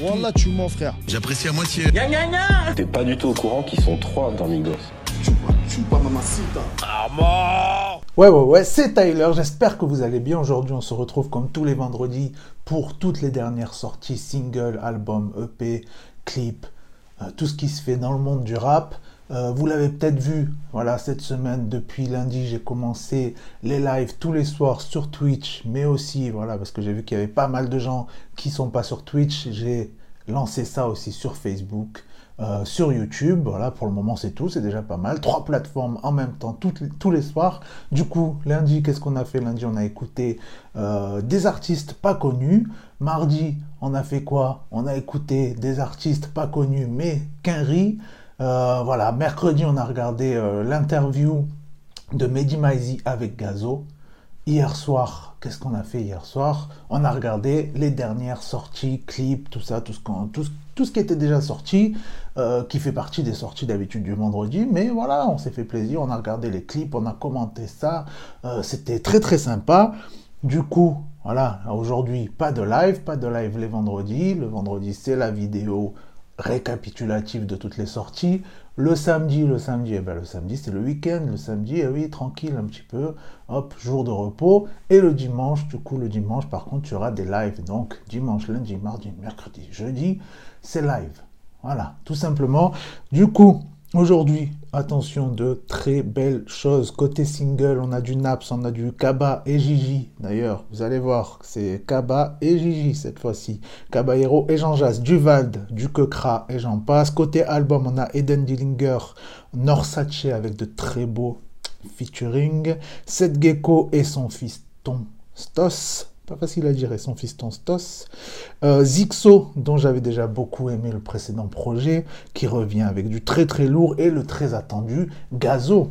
Wallah, tu mens, frère. J'apprécie à moitié. T'es pas du tout au courant qu'ils sont trois dans Migos. Ouais, ouais, ouais, c'est Tyler. J'espère que vous allez bien. Aujourd'hui, on se retrouve comme tous les vendredis pour toutes les dernières sorties, singles, albums, EP, clips, euh, tout ce qui se fait dans le monde du rap. Euh, vous l'avez peut-être vu, voilà, cette semaine, depuis lundi, j'ai commencé les lives tous les soirs sur Twitch, mais aussi, voilà, parce que j'ai vu qu'il y avait pas mal de gens qui sont pas sur Twitch, j'ai lancé ça aussi sur Facebook, euh, sur YouTube, voilà, pour le moment c'est tout, c'est déjà pas mal. Trois plateformes en même temps, tous les soirs. Du coup, lundi, qu'est-ce qu'on a fait? Lundi, on a écouté euh, des artistes pas connus. Mardi, on a fait quoi? On a écouté des artistes pas connus, mais qu'un riz. Euh, voilà, mercredi, on a regardé euh, l'interview de Mehdi Maizi avec Gazo. Hier soir, qu'est-ce qu'on a fait hier soir? On a regardé les dernières sorties, clips, tout ça, tout ce, qu'on- tout ce, qui était déjà sorti, euh, qui fait partie des sorties d'habitude du vendredi. Mais voilà, on s'est fait plaisir, on a regardé les clips, on a commenté ça. C'était très très sympa. Du coup, voilà, aujourd'hui, pas de live, pas de live les vendredis. Le vendredi, c'est la vidéo récapitulative de toutes les sorties. Le samedi, le samedi, eh ben, le samedi c'est le week-end. Le samedi, eh oui, tranquille un petit peu. Hop, jour de repos. Et le dimanche, du coup, le dimanche, par contre, tu auras des lives. Donc, dimanche, lundi, mardi, mercredi, jeudi, c'est live. Voilà, tout simplement. Du coup, aujourd'hui, attention, de très belles choses. Côté single, on a du Naps, on a du Kaba et Gigi. D'ailleurs, vous allez voir, c'est Kaba et Gigi cette fois-ci. Caballero et Jean Jass, du Vald, du Kekra et j'en passe. Côté album, on a Eden Dillinger, Norsace avec de très beaux featuring. Seth Gecko et son fiston Stos. Pas facile à dire, et son fiston Stos. Euh, Zixo, dont j'avais déjà beaucoup aimé le précédent projet, qui revient avec du très très lourd et le très attendu Gazo.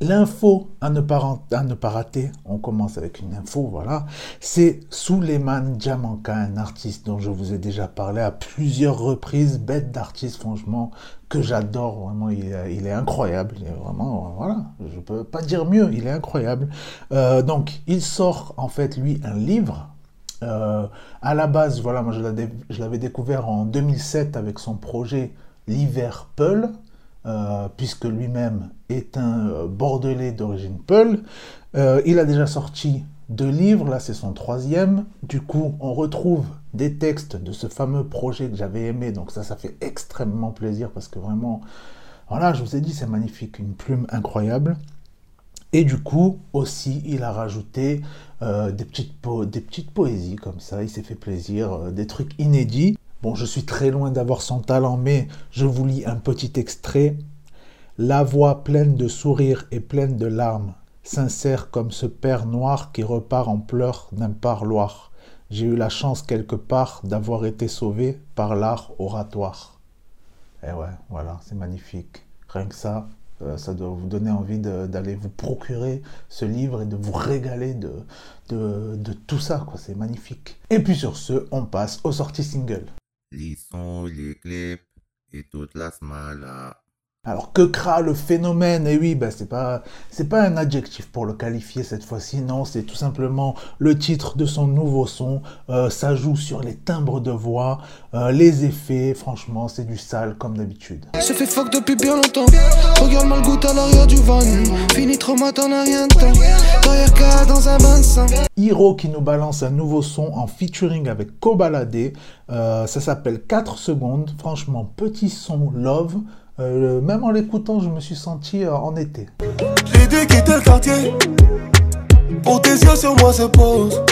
L'info à, ne pas ne rater, on commence avec une info, voilà, c'est Suleiman Diamanka, un artiste dont je vous ai déjà parlé à plusieurs reprises, bête d'artiste franchement, que j'adore, vraiment, il est, incroyable, il est vraiment, voilà, je peux pas dire mieux, il est incroyable. Euh, donc, il sort en fait, lui, un livre, euh, à la base, voilà, moi je l'avais découvert en 2007 avec son projet L'hiver Peul, euh, puisque lui-même est un euh, Bordelais d'origine Peul. Euh, il a déjà sorti deux livres, là c'est son troisième. Du coup, on retrouve des textes de ce fameux projet que j'avais aimé, donc ça, ça fait extrêmement plaisir parce que vraiment, voilà, je vous ai dit, c'est magnifique, une plume incroyable. Et du coup, aussi, il a rajouté des, petites poésies comme ça. Il s'est fait plaisir, des trucs inédits. Bon, je suis très loin d'avoir son talent, mais je vous lis un petit extrait. La voix pleine de sourires et pleine de larmes, sincère comme ce père noir qui repart en pleurs d'un parloir. J'ai eu la chance quelque part d'avoir été sauvé par l'art oratoire. Et ouais, voilà, c'est magnifique. Rien que ça, euh, ça doit vous donner envie d'aller vous procurer ce livre et de vous régaler de, de, de tout ça. C'est magnifique. Et puis sur ce, on passe aux sorties singles. Les sons, les clips et toute la smala. Alors que cra le phénomène? Et oui, bah, c'est pas c'est pas un adjectif pour le qualifier cette fois-ci. Non, c'est tout simplement le titre de son nouveau son. Euh, ça joue sur les timbres de voix, euh, les effets. Franchement, c'est du sale comme d'habitude. Fait fuck depuis bien longtemps. Regarde mal goutte à l'arrière du van. Fini trop matin, n'a rien de temps. Derrière K dans un bain de sang. Hiro qui nous balance un nouveau son en featuring avec Kobalade. Euh, ça s'appelle 4 secondes. Franchement, petit son love. Euh, même en l'écoutant, je me suis senti euh, en été. J'ai dû quitter le quartier. Pour tes yeux sur moi se pose.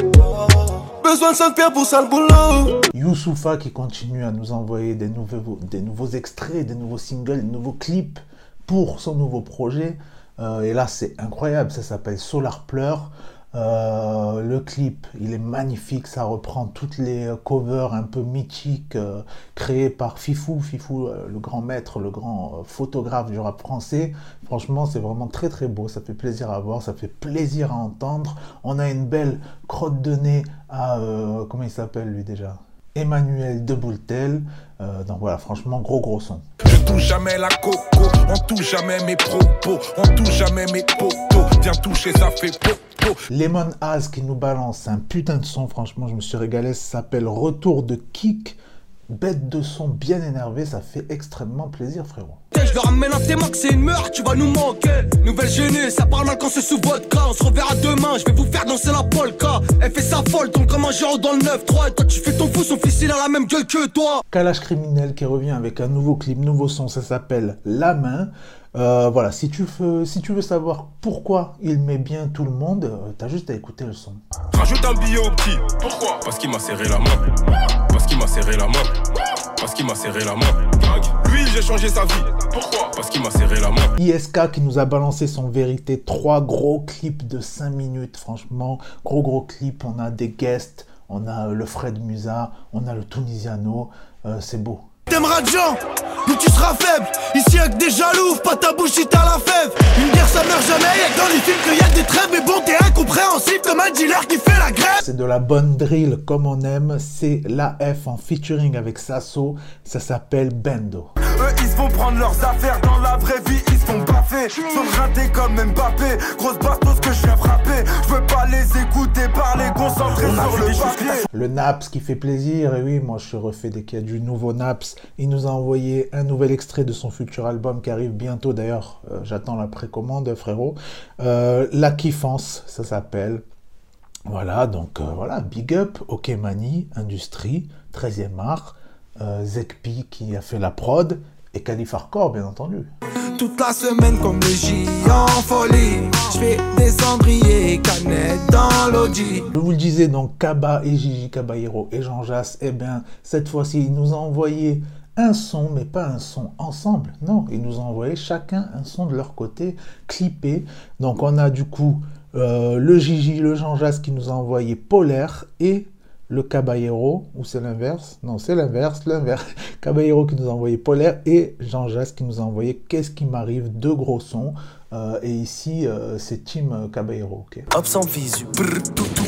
Besoin de 5 pierres pour ça le boulot. Youssoufa qui continue à nous envoyer des nouveaux, des nouveaux extraits, des nouveaux singles, des nouveaux clips pour son nouveau projet. Euh, et là, c'est incroyable. Ça s'appelle Solar Pleur. Euh, le clip, il est magnifique. Ça reprend toutes les covers un peu mythiques euh, créées par Fifou. Fifou, euh, le grand maître, le grand euh, photographe du rap français. Franchement, c'est vraiment très très beau. Ça fait plaisir à voir. Ça fait plaisir à entendre. On a une belle crotte de nez à. comment il s'appelle lui déjà? Emmanuel de Boultel. Euh, donc voilà, franchement, gros gros son. Je touche jamais la coco, on touche jamais mes propos, on touche jamais mes potos. Bien touché, ça fait po, po. Lemon As qui nous balance un putain de son, franchement, je me suis régalé. Ça s'appelle Retour de Kick. Bête de son bien énervé, ça fait extrêmement plaisir, frérot. Je leur ramène un témoin que c'est une meurtre, tu vas nous manquer. Nouvelle gênée, ça parle mal quand c'est sous vodka. On se reverra demain, je vais vous faire danser la polka. Elle fait sa folle, donc comme un géant dans le 9-3. Et toi, tu fais ton fou, son fils il a la même gueule que toi. Kalash Criminel qui revient avec un nouveau clip, nouveau son, ça s'appelle La Main. Euh, voilà, si tu, veux, si tu veux savoir pourquoi il met bien tout le monde, euh, t'as juste à écouter le son. Rajoute un billet au petit. Pourquoi? Parce qu'il m'a serré la main. Parce qu'il m'a serré la main. Parce qu'il m'a serré la main. Lui, j'ai changé sa vie. Pourquoi? Parce qu'il m'a serré la main. ISK qui nous a balancé son vérité, trois gros clips de 5 minutes, franchement, gros gros clips, on a des guests, on a le Fred Musa, on a le Tunisiano, euh, c'est beau. T'aimeras de gens, mais tu seras faible. Ici que des jaloux, pas ta bouche si t'as la fève. Une guerre ça meurt jamais, y'a que dans les films qu'il y a des trêves. Mais bon, t'es incompréhensible comme un dealer qui fait la grève. C'est de la bonne drill comme on aime, c'est la F en featuring avec Sasso, ça s'appelle Bendo. Eux ils se vont prendre leurs affaires dans la vraie vie, ils se font baffer. Sont ratés comme Mbappé, grosse bastos que je viens frapper. Je veux pas les écouter parler, concentrés sur le papier. Le Naps qui fait plaisir, et oui, moi je suis refait dès qu'il y a du nouveau Naps. Il nous a envoyé un nouvel extrait de son futur album qui arrive bientôt, d'ailleurs, euh, j'attends la précommande, frérot. Euh, la kiffance, ça s'appelle. Voilà, donc euh, voilà, Big Up, OK Mani, Industrie, 13e art, euh, Zekpi qui a fait la prod, et Calif Hardcore, bien entendu. Toute la semaine comme J en folie. Je fais des cendriers, canettes dans l'audi. Je vous le disais, donc Kaba et Gigi Caballero et Jean Jass, eh bien, cette fois-ci, ils nous ont envoyé un son, mais pas un son ensemble. Non, ils nous ont envoyé chacun un son de leur côté, clippé. Donc on a du coup euh, le Gigi, le Jean Jass qui nous a envoyé Polaire et le Caballero, ou c'est l'inverse? Non, c'est l'inverse, l'inverse. Caballero qui nous a envoyé Polaire et Jean Jass qui nous a envoyé Qu'est-ce qui m'arrive Deux gros sons. Euh, et ici, euh, c'est Team Caballero. ok. Hop sans visu, brr, tout, tout.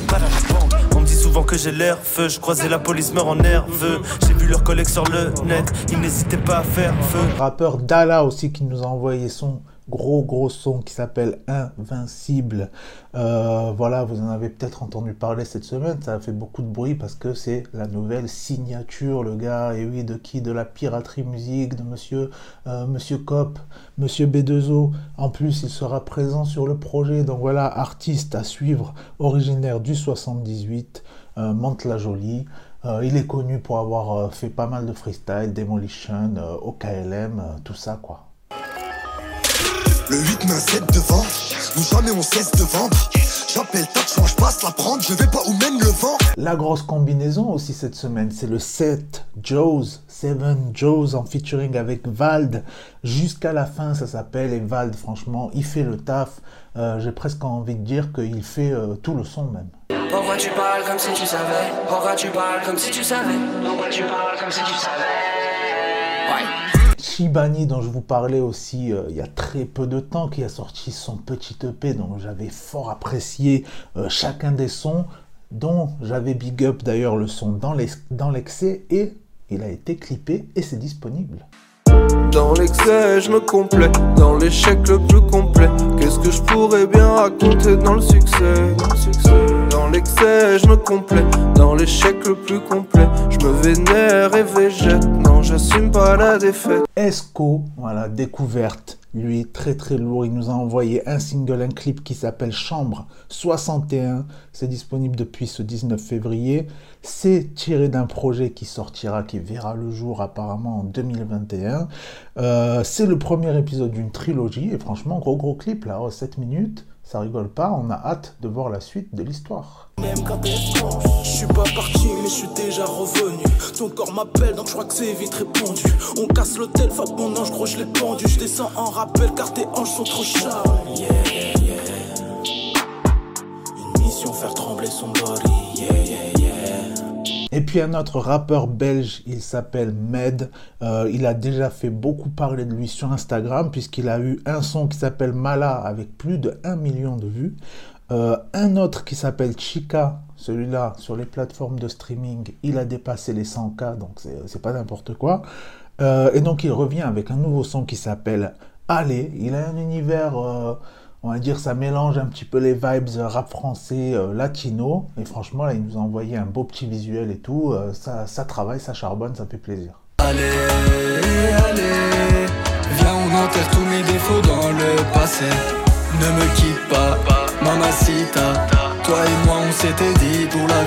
On me dit souvent que j'ai l'air feu, je croisais la police meurt en nerveux. J'ai vu leurs collègues sur le net, ils n'hésitaient pas à faire feu. rappeur Dala aussi qui nous a envoyé son gros gros son qui s'appelle Invincible. Euh, voilà, vous en avez peut-être entendu parler cette semaine, ça a fait beaucoup de bruit parce que c'est la nouvelle signature, le gars, et oui, de qui? De la piraterie musique, de monsieur, euh, monsieur Cop, monsieur B2O. En plus, il sera présent sur le projet, donc voilà, artiste à suivre, originaire du 78, euh, Mantes-la-Jolie. Euh, il est connu pour avoir fait pas mal de freestyle, Demolition, OKLM, tout ça quoi. Le 8 main 7 devant, nous jamais on cesse de vendre. J'appelle moi je passe la prendre, je vais pas où mène le vent. La grosse combinaison aussi cette semaine, c'est le 7 Joes, 7 Joes en featuring avec Vald. Jusqu'à la fin, ça s'appelle. Et Vald, franchement, il fait le taf. Euh, J'ai presque envie de dire qu'il fait euh, tout le son même. Pourquoi tu parles comme si tu savais? Pourquoi tu parles comme si tu savais? Pourquoi tu parles comme si tu savais? Ouais. Shibani, dont je vous parlais aussi euh, il y a très peu de temps, qui a sorti son petit EP, dont j'avais fort apprécié euh, chacun des sons, dont j'avais big up d'ailleurs le son dans l'ex- dans l'excès, et il a été clippé et c'est disponible. Dans l'excès, je me complais. Dans l'échec le plus complet. Qu'est-ce que je pourrais bien raconter dans le succès Dans l'excès, je me complais. Dans l'échec le plus complet. Je me vénère et végète. Non, j'assume pas la défaite. Esco, voilà, découverte. Lui, très très lourd. Il nous a envoyé un single, un clip qui s'appelle Chambre 61. C'est disponible depuis ce 19 février. C'est tiré d'un projet qui sortira, qui verra le jour apparemment en 2021. Euh, c'est le premier épisode d'une trilogie. Et franchement, gros gros clip là, oh, 7 minutes. Ça rigole pas. On a hâte de voir la suite de l'histoire. Même quand elle franche, je suis pas parti, mais je suis déjà revenu. Ton corps m'appelle, donc je crois que c'est vite répondu. On casse l'hôtel, fa mon ange, gros, je l'ai pendu. Je descends en rappel car tes hanches sont trop charmes. Yeah, yeah. Une mission, faire trembler son body. Yeah, yeah. Et puis un autre rappeur belge, il s'appelle Med. Euh, il a déjà fait beaucoup parler de lui sur Instagram puisqu'il a eu un son qui s'appelle Mala avec plus de 1 million de vues. Euh, un autre qui s'appelle Chica, celui-là sur les plateformes de streaming, il a dépassé les 100K, donc c'est pas n'importe quoi. Euh, et donc il revient avec un nouveau son qui s'appelle Allez. Il a un univers, euh, on va dire, ça mélange un petit peu les vibes rap français latino. Et franchement, là, il nous a envoyé un beau petit visuel et tout. Ça, ça travaille, ça charbonne, ça fait plaisir. Allez, allez, viens, on enterre tous mes défauts dans le passé. Ne me quitte pas, Toi et moi, on s'était dit pour la.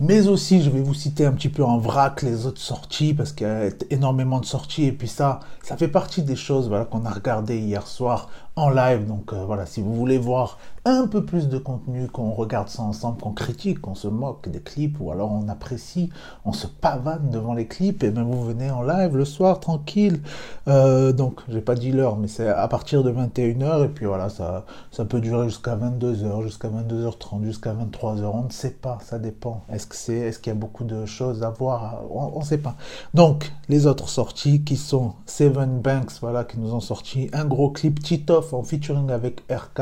Mais aussi, je vais vous citer un petit peu en vrac les autres sorties parce qu'il y a énormément de sorties. Et puis ça, ça fait partie des choses voilà, qu'on a regardé hier soir en live. Donc euh, voilà, si vous voulez voir un peu plus de contenu, qu'on regarde ça ensemble, qu'on critique, qu'on se moque des clips, ou alors on apprécie, on se pavane devant les clips, et bien vous venez en live le soir, tranquille. Euh, donc, j'ai pas dit l'heure, mais c'est à partir de 21h, et puis voilà, ça, ça peut durer jusqu'à 22h, jusqu'à 22h30, jusqu'à 23h, on ne sait pas, ça dépend. Est-ce que c'est, est-ce qu'il y a beaucoup de choses à voir? On ne sait pas. Donc, les autres sorties qui sont Seven Banks, voilà, qui nous ont sorti un gros clip Titoff en featuring avec RK,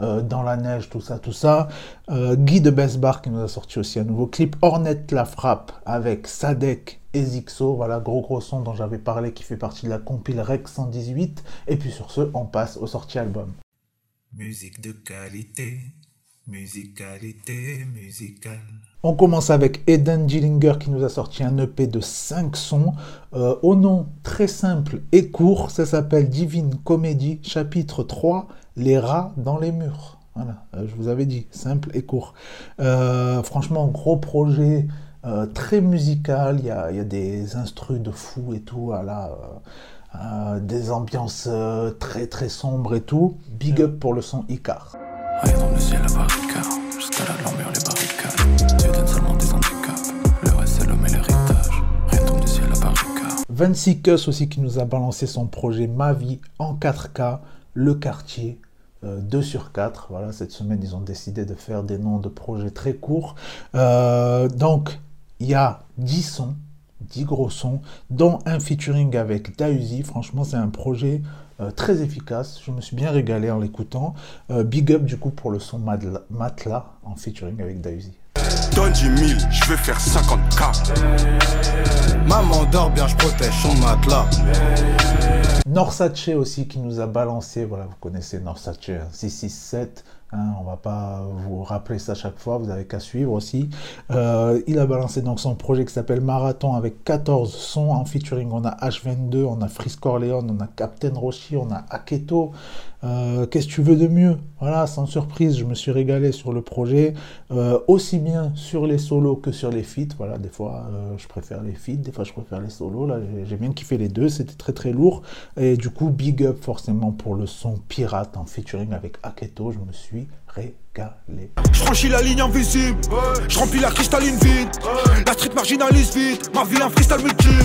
euh, dans la neige, tout ça, tout ça. Euh, Guy de Besbar qui nous a sorti aussi un nouveau clip. Hornet la frappe avec Sadek et Zixo. Voilà, gros gros son dont j'avais parlé qui fait partie de la compile Rec 118. Et puis sur ce, on passe au sorties album. Musique de qualité, musicalité musicale. On commence avec Eden Gillinger qui nous a sorti un EP de 5 sons euh, au nom très simple et court. Ça s'appelle Divine Comedy, chapitre 3 les rats dans les murs. Voilà, euh, je vous avais dit, simple et court. Euh, franchement, gros projet, très musical. Il y a, des instrus de fou et tout, voilà, des ambiances très très sombres et tout. Big up pour le son Icar. Dans le ciel à barricade, jusqu'à la les barricades. Dieu donne seulement des handicaps, le reste c'est l'homme et l'héritage. Rien tombe du ciel à barricade. 26 Kus aussi qui nous a balancé son projet Ma vie en 4K, le quartier 2 euh, sur 4. Voilà, cette semaine, ils ont décidé de faire des noms de projets très courts. Euh, donc, il y a 10 sons, 10 gros sons, dont un featuring avec Dausi. Franchement, c'est un projet euh, très efficace. Je me suis bien régalé en l'écoutant. big up du coup pour le son Matla en featuring avec Dausi. Donne 10 000, je vais faire 50K. Maman dort bien, je protège son matelas. Norsace aussi qui nous a balancé, voilà, vous connaissez Norsace, 667, hein, on va pas vous rappeler ça chaque fois, vous avez qu'à suivre aussi. Euh, il a balancé donc son projet qui s'appelle Marathon avec 14 sons en featuring. On a H22, on a Frisk Corleone, on a Captain Roshi, on a Aketo, euh, qu'est-ce que tu veux de mieux? Voilà, sans surprise, je me suis régalé sur le projet, euh, aussi bien sur les solos que sur les feats. Voilà, des fois euh, je préfère les feats, des fois je préfère les solos. Là, j'ai bien kiffé les deux, c'était très très lourd. Et du coup, big up forcément pour le son pirate en featuring avec Aketo, je me suis régalé. Je franchis la ligne invisible, je remplis la cristalline vide, la street marginalise vite, ma vie un freestyle multiple,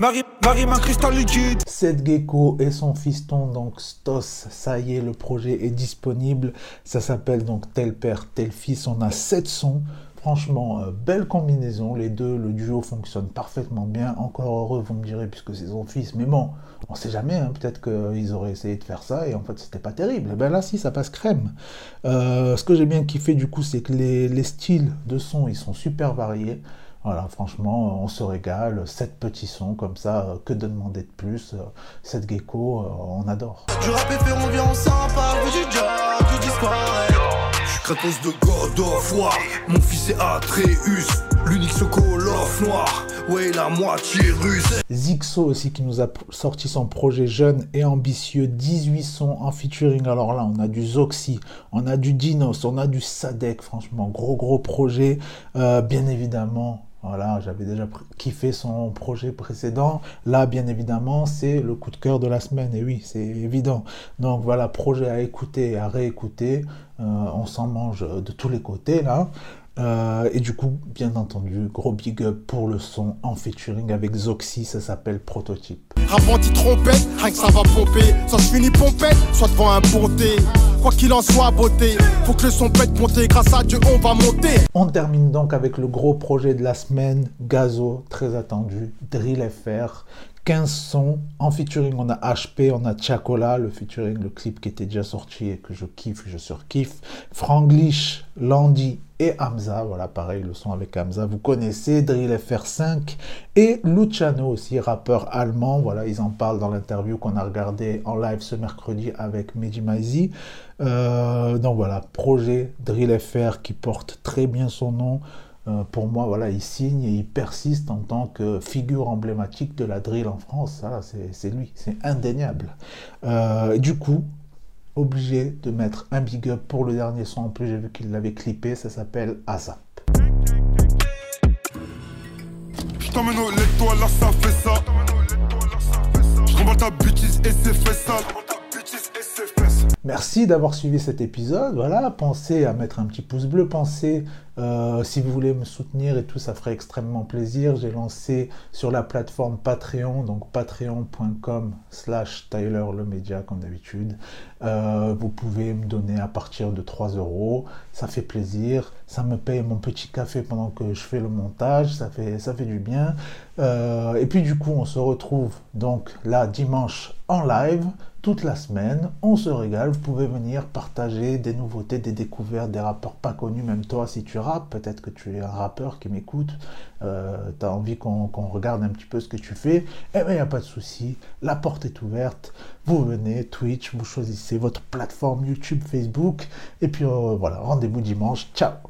Marie, Marie un cristal liquide. Seth Gecko et son fiston, donc Stos, ça y est, le projet est disponible, ça s'appelle donc Tel Père, Tel Fils, on a 7 sons, Franchement, euh, belle combinaison, les deux, le duo fonctionne parfaitement bien. Encore heureux, vous me direz, puisque c'est son fils. Mais bon, on sait jamais, hein, peut-être qu'ils auraient essayé de faire ça et en fait c'était pas terrible. Et eh ben là, si, ça passe crème. Euh, ce que j'ai bien kiffé du coup, c'est que les, styles de son, ils sont super variés. Voilà, franchement, on se régale. Sept petits sons comme ça, euh, que de demander de plus Sept gecko, on adore. De mon fils l'unique noir, la moitié. Zixo aussi qui nous a sorti son projet jeune et ambitieux, 18 sons en featuring. Alors là, on a du Zoxy, on a du Dinos, on a du Sadek, franchement, gros gros projet. Euh, bien évidemment, voilà, j'avais déjà kiffé son projet précédent. Là, bien évidemment, c'est le coup de cœur de la semaine. Et oui, c'est évident. Donc voilà, projet à écouter et à réécouter. Euh, on s'en mange de tous les côtés là. Euh, et du coup, bien entendu, gros big up pour le son en featuring avec Zoxy, ça s'appelle Prototype. Rap trompette, rien que ça va pomper. Ça se finit pompette, soit devant un ponté. Quoi qu'il en soit, beauté, faut que le son pète monter. Grâce à Dieu, on va monter. On termine donc avec le gros projet de la semaine, Gazo, très attendu, Drill FR. 15 sons. En featuring, on a HP, on a Chacola, le featuring, le clip qui était déjà sorti et que je kiffe, je surkiffe. Franglish, Landy et Hamza, voilà pareil le son avec Hamza, vous connaissez, Drill FR5 et Luciano aussi, rappeur allemand, voilà ils en parlent dans l'interview qu'on a regardé en live ce mercredi avec Mehdi Maizi. Euh, donc voilà, projet Drill FR qui porte très bien son nom. Euh, pour moi, voilà, il signe et il persiste en tant que figure emblématique de la drill en France. Ça, c'est lui, c'est indéniable. Euh, du coup, obligé de mettre un big up pour le dernier son. En plus, j'ai vu qu'il l'avait clippé. Ça s'appelle ASAP. Je ta bêtise et c'est fait ça. Merci d'avoir suivi cet épisode. Voilà, pensez à mettre un petit pouce bleu, pensez euh, si vous voulez me soutenir et tout, ça ferait extrêmement plaisir. J'ai lancé sur la plateforme Patreon, donc patreon.com slash Tyler le média comme d'habitude. Euh, vous pouvez me donner à partir de 3 euros. Ça fait plaisir. Ça me paye mon petit café pendant que je fais le montage. Ça fait, du bien. Euh, et puis du coup, on se retrouve donc là dimanche en live toute la semaine. On se régale. Vous pouvez venir partager des nouveautés, des découvertes, des rappeurs pas connus. Même toi, si tu rappes, peut-être que tu es un rappeur qui m'écoute. Euh, tu as envie qu'on regarde un petit peu ce que tu fais. Eh bien, il n'y a pas de souci. La porte est ouverte. Vous venez, Twitch, vous choisissez votre plateforme YouTube, Facebook. Et puis euh, voilà, rendez-vous dimanche. Ciao